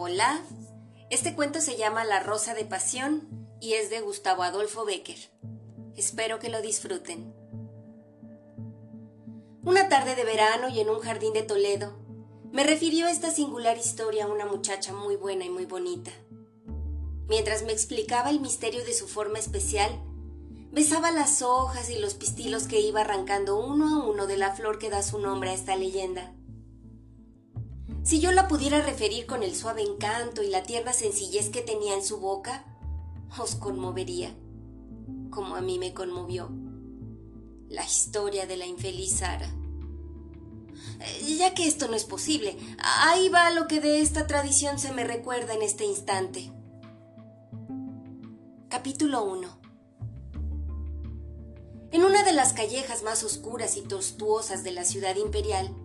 Hola, este cuento se llama La Rosa de Pasión y es de Gustavo Adolfo Becker. Espero que lo disfruten. Una tarde de verano y en un jardín de Toledo, me refirió esta singular historia a una muchacha muy buena y muy bonita. Mientras me explicaba el misterio de su forma especial, besaba las hojas y los pistilos que iba arrancando uno a uno de la flor que da su nombre a esta leyenda. Si yo la pudiera referir con el suave encanto y la tierna sencillez que tenía en su boca, os conmovería, como a mí me conmovió la historia de la infeliz Sara. Eh, ya que esto no es posible, ahí va lo que de esta tradición se me recuerda en este instante. Capítulo 1 En una de las callejas más oscuras y tortuosas de la ciudad imperial,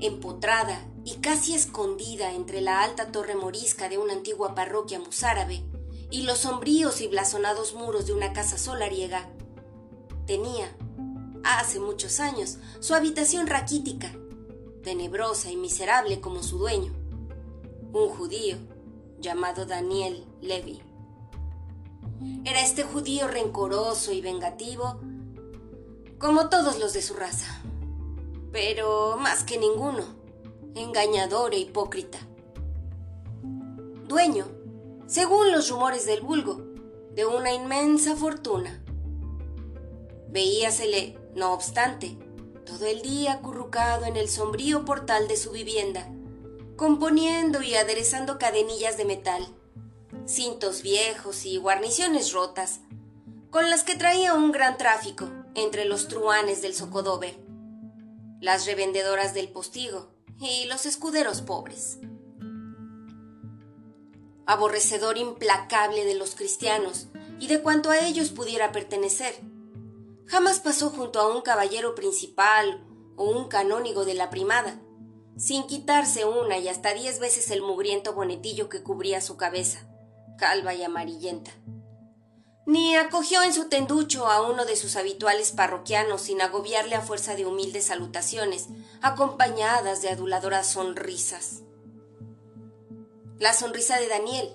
empotrada y casi escondida entre la alta torre morisca de una antigua parroquia musárabe y los sombríos y blasonados muros de una casa solariega, tenía, hace muchos años, su habitación raquítica, tenebrosa y miserable como su dueño, un judío llamado Daniel Levy. Era este judío rencoroso y vengativo, como todos los de su raza, pero más que ninguno, engañador e hipócrita. Dueño, según los rumores del vulgo, de una inmensa fortuna. Veíasele, no obstante, todo el día acurrucado en el sombrío portal de su vivienda, componiendo y aderezando cadenillas de metal, cintos viejos y guarniciones rotas, con las que traía un gran tráfico entre los truanes del Socodover, las revendedoras del postigo y los escuderos pobres. Aborrecedor implacable de los cristianos y de cuanto a ellos pudiera pertenecer, jamás pasó junto a un caballero principal o un canónigo de la primada, sin quitarse una y hasta diez veces el mugriento bonetillo que cubría su cabeza, calva y amarillenta. Ni acogió en su tenducho a uno de sus habituales parroquianos sin agobiarle a fuerza de humildes salutaciones, acompañadas de aduladoras sonrisas. La sonrisa de Daniel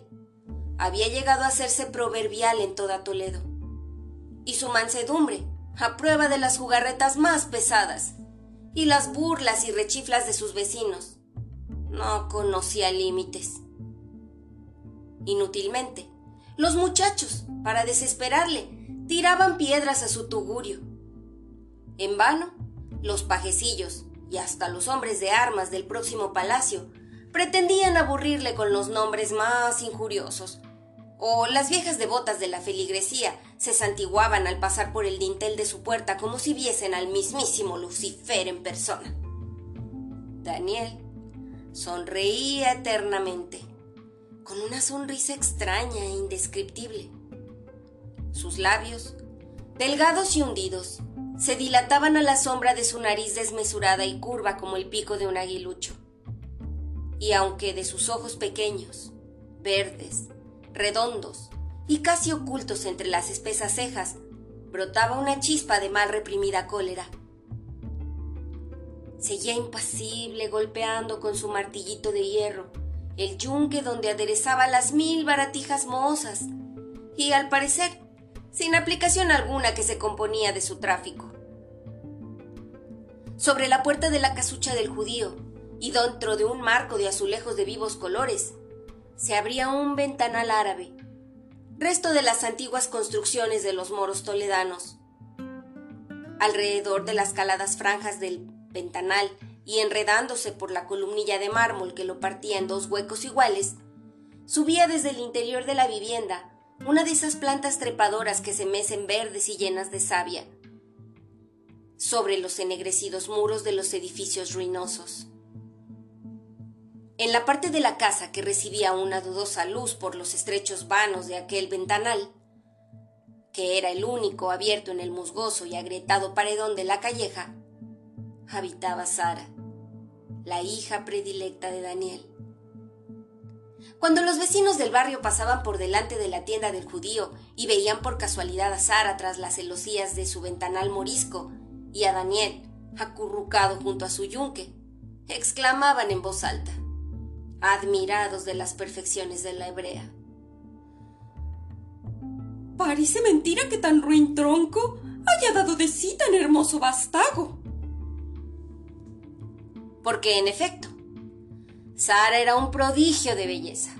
había llegado a hacerse proverbial en toda Toledo, y su mansedumbre a prueba de las jugarretas más pesadas y las burlas y rechiflas de sus vecinos. No conocía límites. Inútilmente, los muchachos, para desesperarle, tiraban piedras a su tugurio. En vano, los pajecillos y hasta los hombres de armas del próximo palacio pretendían aburrirle con los nombres más injuriosos, o las viejas devotas de la feligresía se santiguaban al pasar por el dintel de su puerta como si viesen al mismísimo Lucifer en persona. Daniel sonreía eternamente, con una sonrisa extraña e indescriptible. Sus labios, delgados y hundidos, se dilataban a la sombra de su nariz desmesurada y curva como el pico de un aguilucho. Y aunque de sus ojos pequeños, verdes, redondos y casi ocultos entre las espesas cejas, brotaba una chispa de mal reprimida cólera. Seguía impasible golpeando con su martillito de hierro el yunque donde aderezaba las mil baratijas mohosas y, al parecer, sin aplicación alguna que se componía de su tráfico. Sobre la puerta de la casucha del judío y dentro de un marco de azulejos de vivos colores, se abría un ventanal árabe, resto de las antiguas construcciones de los moros toledanos. Alrededor de las caladas franjas del ventanal y enredándose por la columnilla de mármol que lo partía en dos huecos iguales, subía desde el interior de la vivienda una de esas plantas trepadoras que se mecen verdes y llenas de savia, sobre los ennegrecidos muros de los edificios ruinosos. En la parte de la casa que recibía una dudosa luz por los estrechos vanos de aquel ventanal, que era el único abierto en el musgoso y agrietado paredón de la calleja, habitaba Sara, la hija predilecta de Daniel. Cuando los vecinos del barrio pasaban por delante de la tienda del judío y veían por casualidad a Sara tras las celosías de su ventanal morisco y a Daniel acurrucado junto a su yunque, exclamaban en voz alta admirados de las perfecciones de la hebrea. Parece mentira que tan ruin tronco haya dado de sí tan hermoso vástago. Porque en efecto, Sara era un prodigio de belleza.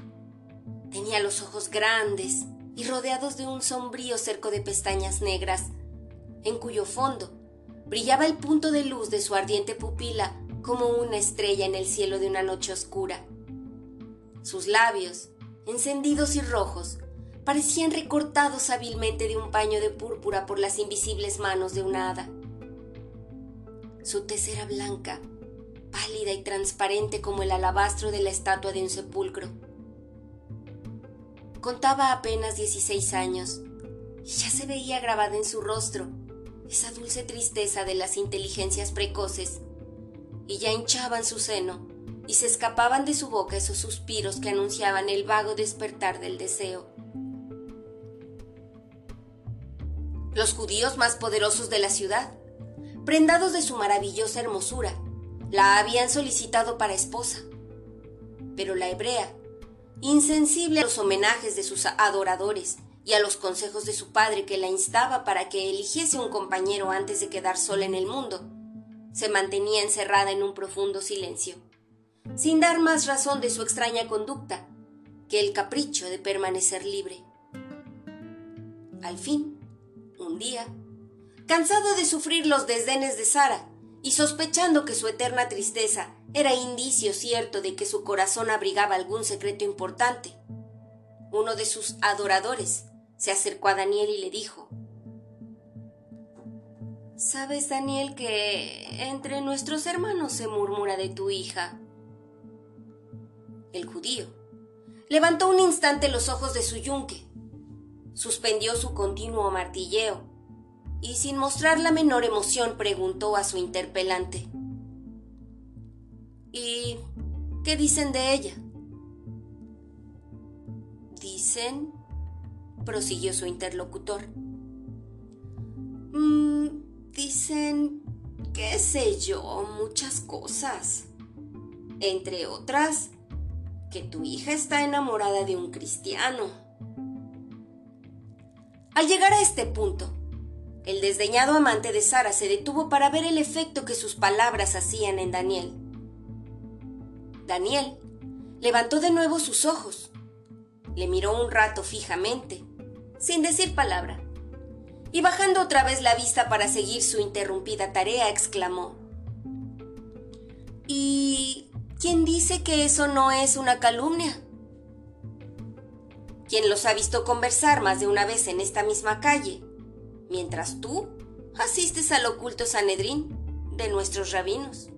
Tenía los ojos grandes y rodeados de un sombrío cerco de pestañas negras, en cuyo fondo brillaba el punto de luz de su ardiente pupila como una estrella en el cielo de una noche oscura. Sus labios, encendidos y rojos, parecían recortados hábilmente de un paño de púrpura por las invisibles manos de una hada. Su tez era blanca, pálida y transparente como el alabastro de la estatua de un sepulcro. Contaba apenas 16 años y ya se veía grabada en su rostro esa dulce tristeza de las inteligencias precoces y ya hinchaban su seno y se escapaban de su boca esos suspiros que anunciaban el vago despertar del deseo. Los judíos más poderosos de la ciudad, prendados de su maravillosa hermosura, la habían solicitado para esposa. Pero la hebrea, insensible a los homenajes de sus adoradores y a los consejos de su padre que la instaba para que eligiese un compañero antes de quedar sola en el mundo, se mantenía encerrada en un profundo silencio sin dar más razón de su extraña conducta que el capricho de permanecer libre. Al fin, un día, cansado de sufrir los desdenes de Sara y sospechando que su eterna tristeza era indicio cierto de que su corazón abrigaba algún secreto importante, uno de sus adoradores se acercó a Daniel y le dijo, ¿Sabes, Daniel, que entre nuestros hermanos se murmura de tu hija? el judío. Levantó un instante los ojos de su yunque, suspendió su continuo martilleo y sin mostrar la menor emoción preguntó a su interpelante. ¿Y qué dicen de ella? Dicen, prosiguió su interlocutor. Mm, dicen, qué sé yo, muchas cosas. Entre otras, que tu hija está enamorada de un cristiano. Al llegar a este punto, el desdeñado amante de Sara se detuvo para ver el efecto que sus palabras hacían en Daniel. Daniel levantó de nuevo sus ojos, le miró un rato fijamente, sin decir palabra, y bajando otra vez la vista para seguir su interrumpida tarea, exclamó, ¿Y ¿Quién dice que eso no es una calumnia? ¿Quién los ha visto conversar más de una vez en esta misma calle, mientras tú asistes al oculto Sanedrín de nuestros rabinos,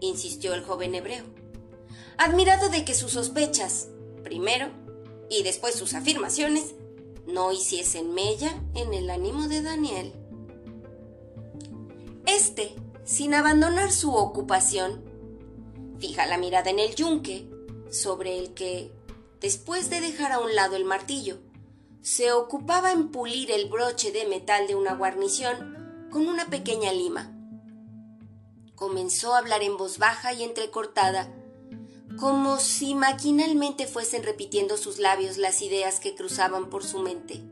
insistió el joven hebreo, admirado de que sus sospechas, primero, y después sus afirmaciones, no hiciesen mella en el ánimo de Daniel. Este, sin abandonar su ocupación, Fija la mirada en el yunque, sobre el que, después de dejar a un lado el martillo, se ocupaba en pulir el broche de metal de una guarnición con una pequeña lima. Comenzó a hablar en voz baja y entrecortada, como si maquinalmente fuesen repitiendo sus labios las ideas que cruzaban por su mente.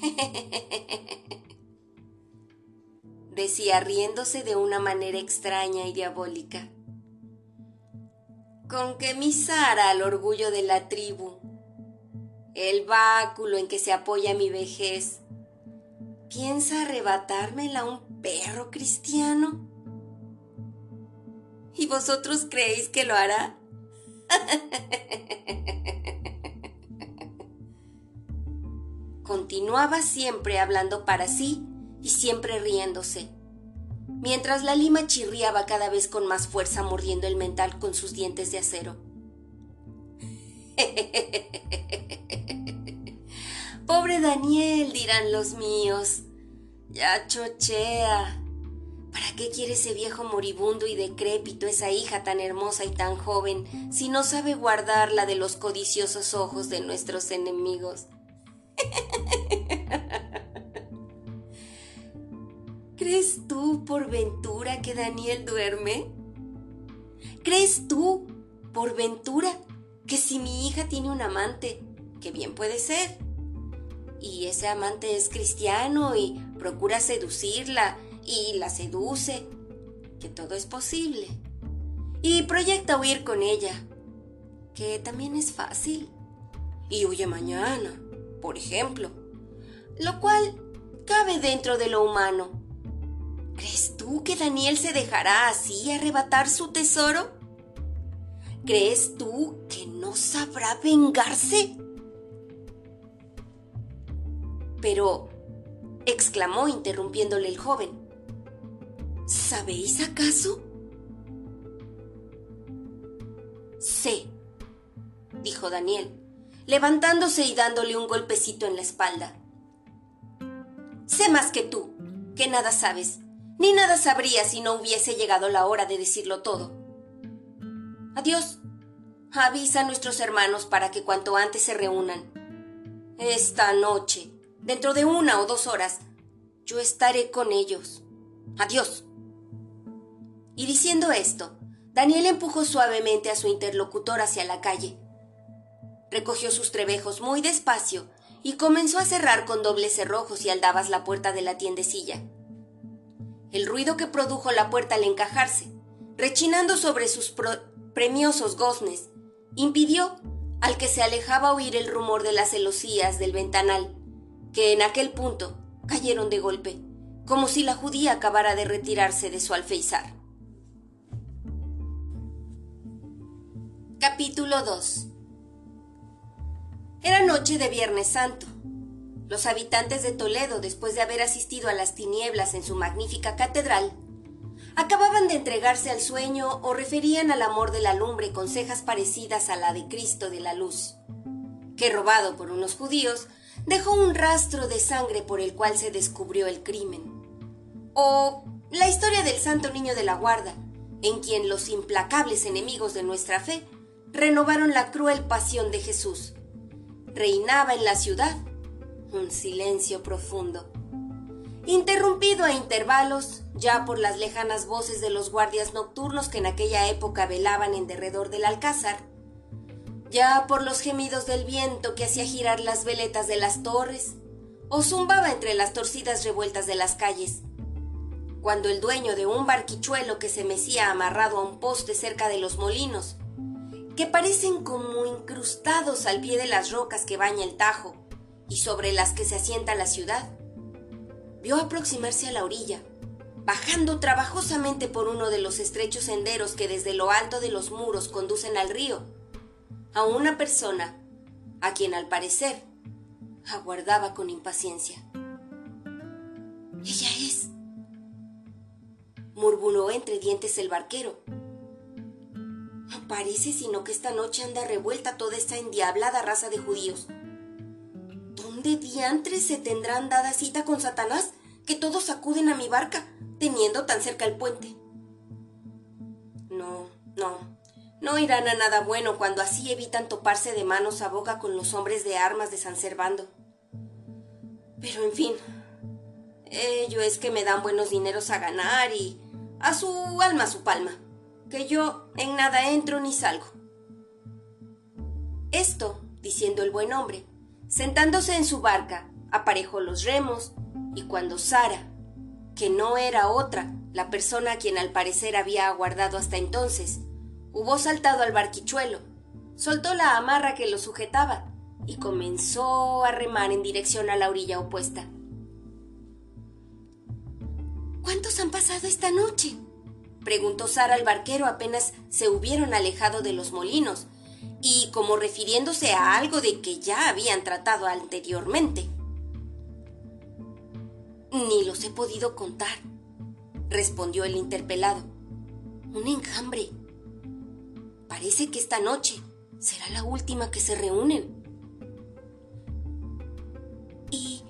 decía riéndose de una manera extraña y diabólica. Con que mi Sara al orgullo de la tribu, el báculo en que se apoya mi vejez, piensa arrebatármela un perro cristiano. ¿Y vosotros creéis que lo hará? Continuaba siempre hablando para sí y siempre riéndose, mientras la lima chirriaba cada vez con más fuerza mordiendo el mental con sus dientes de acero. Pobre Daniel, dirán los míos. Ya chochea. ¿Para qué quiere ese viejo moribundo y decrépito esa hija tan hermosa y tan joven si no sabe guardarla de los codiciosos ojos de nuestros enemigos? ¿Crees tú por ventura que Daniel duerme? ¿Crees tú, por ventura, que si mi hija tiene un amante, que bien puede ser, y ese amante es cristiano y procura seducirla y la seduce, que todo es posible, y proyecta huir con ella, que también es fácil, y huye mañana, por ejemplo, lo cual cabe dentro de lo humano. ¿Crees tú que Daniel se dejará así arrebatar su tesoro? ¿Crees tú que no sabrá vengarse? Pero, exclamó interrumpiéndole el joven, ¿sabéis acaso? Sé, dijo Daniel, levantándose y dándole un golpecito en la espalda. Sé más que tú, que nada sabes, ni nada sabría si no hubiese llegado la hora de decirlo todo. Adiós. Avisa a nuestros hermanos para que cuanto antes se reúnan. Esta noche, dentro de una o dos horas, yo estaré con ellos. Adiós. Y diciendo esto, Daniel empujó suavemente a su interlocutor hacia la calle. Recogió sus trebejos muy despacio y comenzó a cerrar con dobles cerrojos y aldabas la puerta de la tiendecilla. El ruido que produjo la puerta al encajarse, rechinando sobre sus premiosos goznes, impidió al que se alejaba oír el rumor de las celosías del ventanal, que en aquel punto cayeron de golpe, como si la judía acabara de retirarse de su alféizar. Capítulo 2 Era noche de Viernes Santo. Los habitantes de Toledo, después de haber asistido a las tinieblas en su magnífica catedral, acababan de entregarse al sueño o referían al amor de la lumbre con cejas parecidas a la de Cristo de la Luz, que robado por unos judíos, dejó un rastro de sangre por el cual se descubrió el crimen. O la historia del Santo Niño de la Guarda, en quien los implacables enemigos de nuestra fe renovaron la cruel pasión de Jesús. Reinaba en la ciudad un silencio profundo, interrumpido a intervalos ya por las lejanas voces de los guardias nocturnos que en aquella época velaban en derredor del alcázar, ya por los gemidos del viento que hacía girar las veletas de las torres, o zumbaba entre las torcidas revueltas de las calles. Cuando el dueño de un barquichuelo que se mecía amarrado a un poste cerca de los molinos, que parecen como incrustados al pie de las rocas que baña el Tajo y sobre las que se asienta la ciudad, vio aproximarse a la orilla, bajando trabajosamente por uno de los estrechos senderos que desde lo alto de los muros conducen al río, a una persona a quien al parecer aguardaba con impaciencia. Ella es, murmuró entre dientes el barquero. No parece sino que esta noche anda revuelta toda esta endiablada raza de judíos. ¿Dónde diantres se tendrán dada cita con Satanás que todos acuden a mi barca, teniendo tan cerca el puente? No, no, no irán a nada bueno cuando así evitan toparse de manos a boca con los hombres de armas de San Servando. Pero en fin, ello es que me dan buenos dineros a ganar y a su alma su palma, que yo en nada entro ni salgo. Esto, diciendo el buen hombre, sentándose en su barca, aparejó los remos, y cuando Sara, que no era otra, la persona a quien al parecer había aguardado hasta entonces, hubo saltado al barquichuelo, soltó la amarra que lo sujetaba y comenzó a remar en dirección a la orilla opuesta. ¿Cuántos han pasado esta noche? preguntó Sara al barquero apenas se hubieron alejado de los molinos, y como refiriéndose a algo de que ya habían tratado anteriormente. Ni los he podido contar, respondió el interpelado. Un enjambre. Parece que esta noche será la última que se reúnen. ¿Y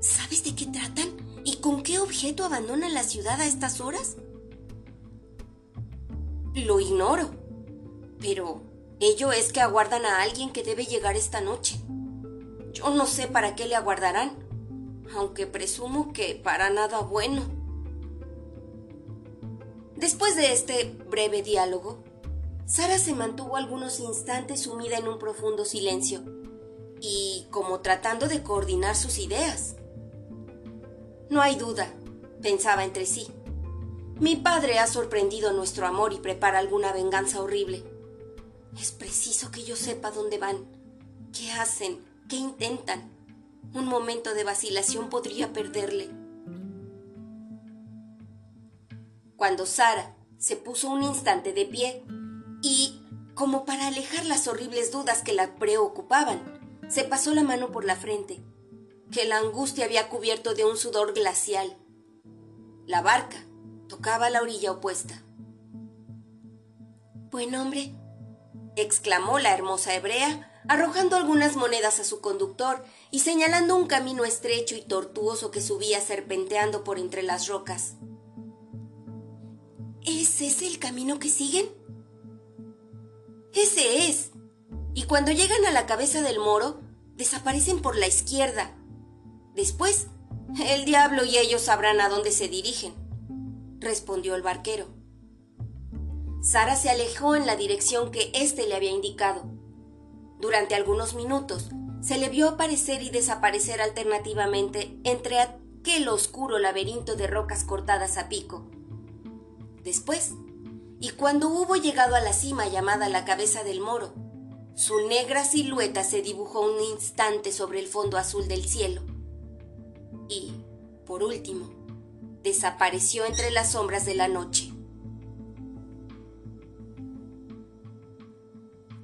sabes de qué tratan? ¿Y con qué objeto abandonan la ciudad a estas horas? Lo ignoro, pero ello es que aguardan a alguien que debe llegar esta noche. Yo no sé para qué le aguardarán, aunque presumo que para nada bueno. Después de este breve diálogo, Sara se mantuvo algunos instantes sumida en un profundo silencio y como tratando de coordinar sus ideas. No hay duda, pensaba entre sí. Mi padre ha sorprendido nuestro amor y prepara alguna venganza horrible. Es preciso que yo sepa dónde van, qué hacen, qué intentan. Un momento de vacilación podría perderle. Cuando Sara se puso un instante de pie, y, como para alejar las horribles dudas que la preocupaban, se pasó la mano por la frente, que la angustia había cubierto de un sudor glacial. La barca tocaba la orilla opuesta. Buen hombre, exclamó la hermosa hebrea, arrojando algunas monedas a su conductor y señalando un camino estrecho y tortuoso que subía serpenteando por entre las rocas. ¿Es el camino que siguen? Ese es. Y cuando llegan a la cabeza del moro, desaparecen por la izquierda. Después, el diablo y ellos sabrán a dónde se dirigen, respondió el barquero. Sara se alejó en la dirección que éste le había indicado. Durante algunos minutos se le vio aparecer y desaparecer alternativamente entre aquel oscuro laberinto de rocas cortadas a pico. Después, y cuando hubo llegado a la cima llamada la cabeza del moro, su negra silueta se dibujó un instante sobre el fondo azul del cielo. Y, por último, desapareció entre las sombras de la noche.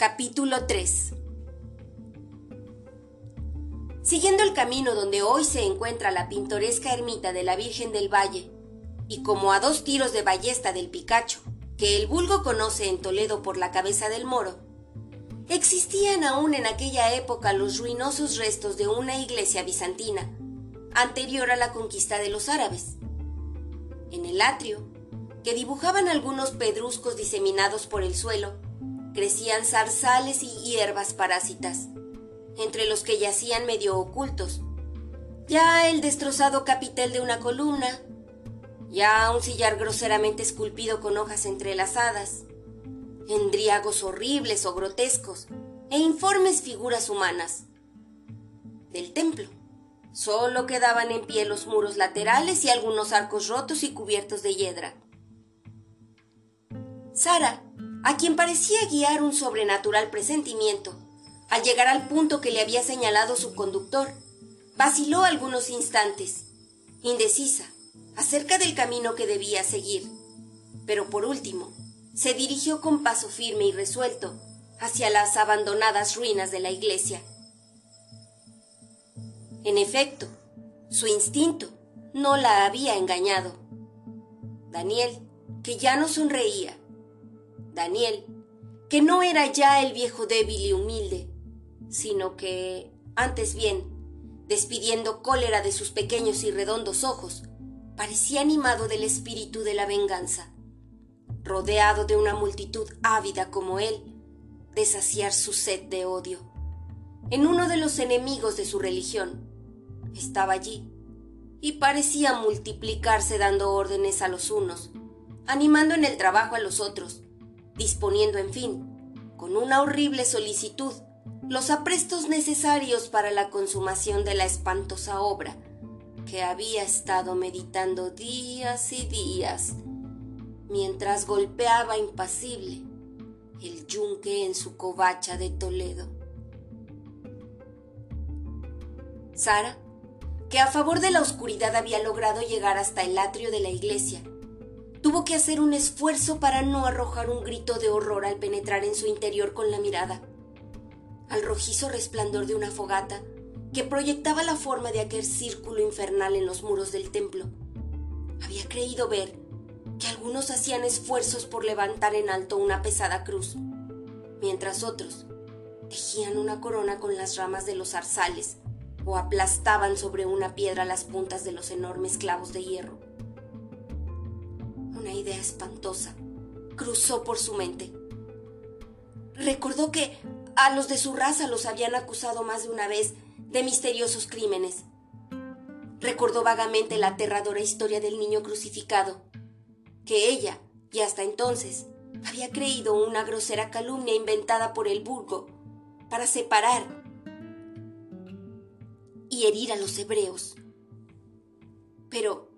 Capítulo 3 Siguiendo el camino donde hoy se encuentra la pintoresca ermita de la Virgen del Valle, y como a dos tiros de ballesta del Picacho, que el vulgo conoce en Toledo por la cabeza del moro, existían aún en aquella época los ruinosos restos de una iglesia bizantina, anterior a la conquista de los árabes. En el atrio, que dibujaban algunos pedruscos diseminados por el suelo, crecían zarzales y hierbas parásitas, entre los que yacían medio ocultos, ya el destrozado capitel de una columna, ya un sillar groseramente esculpido con hojas entrelazadas, endriagos horribles o grotescos e informes figuras humanas. Del templo solo quedaban en pie los muros laterales y algunos arcos rotos y cubiertos de hiedra. Sara, a quien parecía guiar un sobrenatural presentimiento, al llegar al punto que le había señalado su conductor, vaciló algunos instantes, indecisa, acerca del camino que debía seguir, pero por último se dirigió con paso firme y resuelto hacia las abandonadas ruinas de la iglesia. En efecto, su instinto no la había engañado. Daniel, que ya no sonreía. Daniel, que no era ya el viejo débil y humilde, sino que, antes bien, despidiendo cólera de sus pequeños y redondos ojos, parecía animado del espíritu de la venganza, rodeado de una multitud ávida como él, de saciar su sed de odio. En uno de los enemigos de su religión, estaba allí, y parecía multiplicarse dando órdenes a los unos, animando en el trabajo a los otros, disponiendo, en fin, con una horrible solicitud, los aprestos necesarios para la consumación de la espantosa obra, que había estado meditando días y días mientras golpeaba impasible el yunque en su covacha de Toledo. Sara, que a favor de la oscuridad había logrado llegar hasta el atrio de la iglesia, tuvo que hacer un esfuerzo para no arrojar un grito de horror al penetrar en su interior con la mirada. Al rojizo resplandor de una fogata que proyectaba la forma de aquel círculo infernal en los muros del templo. Había creído ver que algunos hacían esfuerzos por levantar en alto una pesada cruz, mientras otros tejían una corona con las ramas de los zarzales o aplastaban sobre una piedra las puntas de los enormes clavos de hierro. Una idea espantosa cruzó por su mente. Recordó que a los de su raza los habían acusado más de una vez de misteriosos crímenes. Recordó vagamente la aterradora historia del niño crucificado, que ella, y hasta entonces, había creído una grosera calumnia inventada por el vulgo para separar y herir a los hebreos. Pero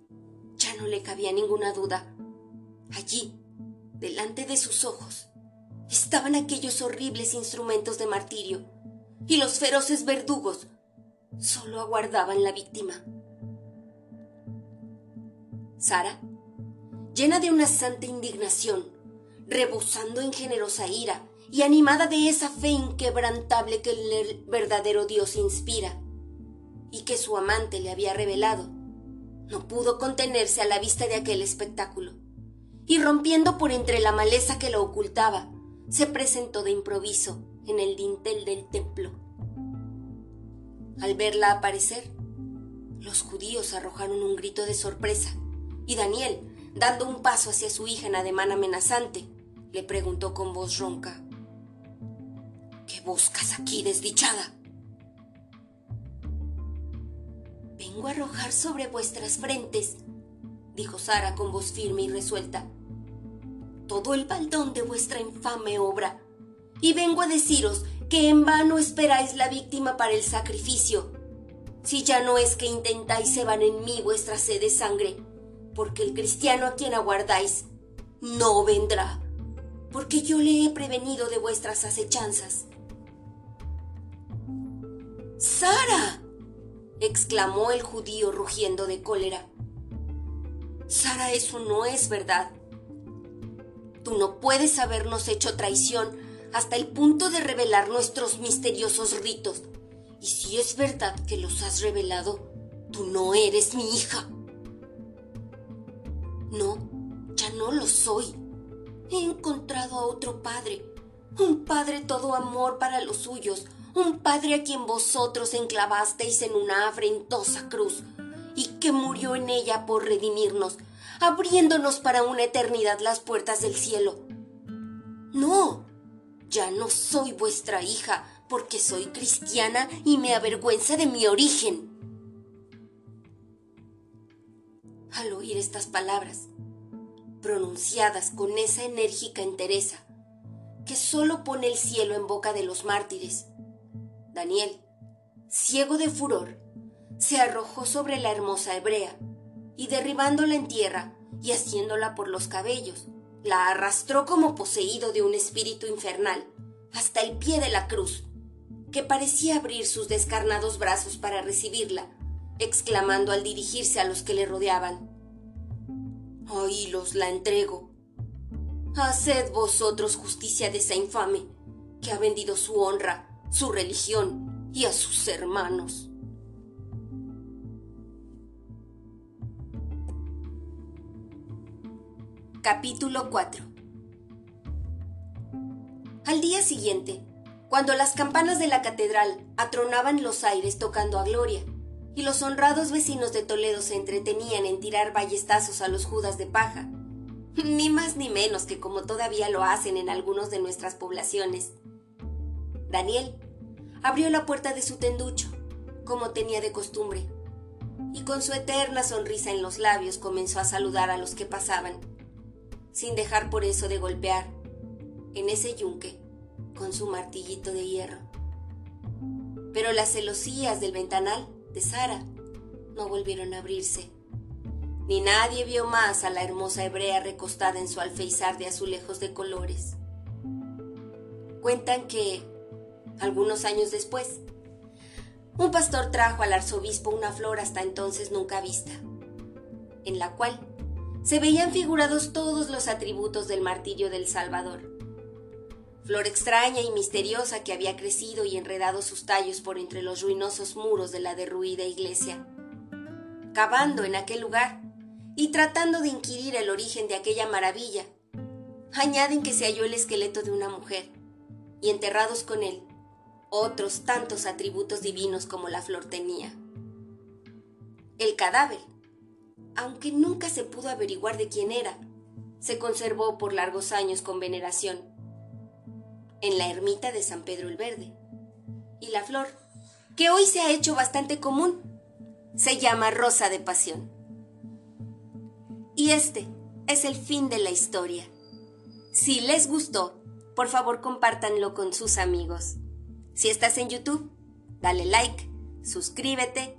ya no le cabía ninguna duda. Allí, delante de sus ojos, estaban aquellos horribles instrumentos de martirio, y los feroces verdugos solo aguardaban la víctima. Sara, llena de una santa indignación, rebosando en generosa ira y animada de esa fe inquebrantable que el verdadero Dios inspira y que su amante le había revelado, no pudo contenerse a la vista de aquel espectáculo, y rompiendo por entre la maleza que lo ocultaba, se presentó de improviso en el dintel del templo. Al verla aparecer, los judíos arrojaron un grito de sorpresa, y Daniel, dando un paso hacia su hija en ademán amenazante, le preguntó con voz ronca ¿Qué buscas aquí, desdichada? Vengo a arrojar sobre vuestras frentes, dijo Sara con voz firme y resuelta, todo el baldón de vuestra infame obra, y vengo a deciros que en vano esperáis la víctima para el sacrificio, si ya no es que intentáis cebar en mí vuestra sed de sangre, porque el cristiano a quien aguardáis no vendrá, porque yo le he prevenido de vuestras acechanzas. ¡Sara! exclamó el judío rugiendo de cólera. Sara, eso no es verdad. Tú no puedes habernos hecho traición hasta el punto de revelar nuestros misteriosos ritos. Y si es verdad que los has revelado, tú no eres mi hija. No, ya no lo soy. He encontrado a otro padre, un padre todo amor para los suyos, un padre a quien vosotros enclavasteis en una afrentosa cruz y que murió en ella por redimirnos, abriéndonos para una eternidad las puertas del cielo. No, ya no soy vuestra hija, porque soy cristiana y me avergüenza de mi origen. Al oír estas palabras, pronunciadas con esa enérgica entereza que sólo pone el cielo en boca de los mártires, Daniel, ciego de furor, se arrojó sobre la hermosa hebrea y derribándola en tierra y haciéndola por los cabellos, la arrastró como poseído de un espíritu infernal hasta el pie de la cruz, que parecía abrir sus descarnados brazos para recibirla, exclamando al dirigirse a los que le rodeaban. Oílos la entrego. Haced vosotros justicia de esa infame, que ha vendido su honra su religión y a sus hermanos. Capítulo 4 Al día siguiente, cuando las campanas de la catedral atronaban los aires tocando a gloria, y los honrados vecinos de Toledo se entretenían en tirar ballestazos a los judas de paja, ni más ni menos que como todavía lo hacen en algunos de nuestras poblaciones. Daniel, abrió la puerta de su tenducho, como tenía de costumbre, y con su eterna sonrisa en los labios comenzó a saludar a los que pasaban, sin dejar por eso de golpear en ese yunque con su martillito de hierro. Pero las celosías del ventanal de Sara no volvieron a abrirse, ni nadie vio más a la hermosa hebrea recostada en su alfeizar de azulejos de colores. Cuentan que algunos años después. Un pastor trajo al arzobispo una flor hasta entonces nunca vista, en la cual se veían figurados todos los atributos del martirio del Salvador. Flor extraña y misteriosa que había crecido y enredado sus tallos por entre los ruinosos muros de la derruida iglesia. Cavando en aquel lugar y tratando de inquirir el origen de aquella maravilla, añaden que se halló el esqueleto de una mujer, y enterrados con él otros tantos atributos divinos como la flor tenía. El cadáver, aunque nunca se pudo averiguar de quién era, se conservó por largos años con veneración en la ermita de San Pedro el Verde. Y la flor, que hoy se ha hecho bastante común, se llama rosa de pasión. Y este es el fin de la historia. Si les gustó, por favor compártanlo con sus amigos. Si estás en YouTube, dale like, suscríbete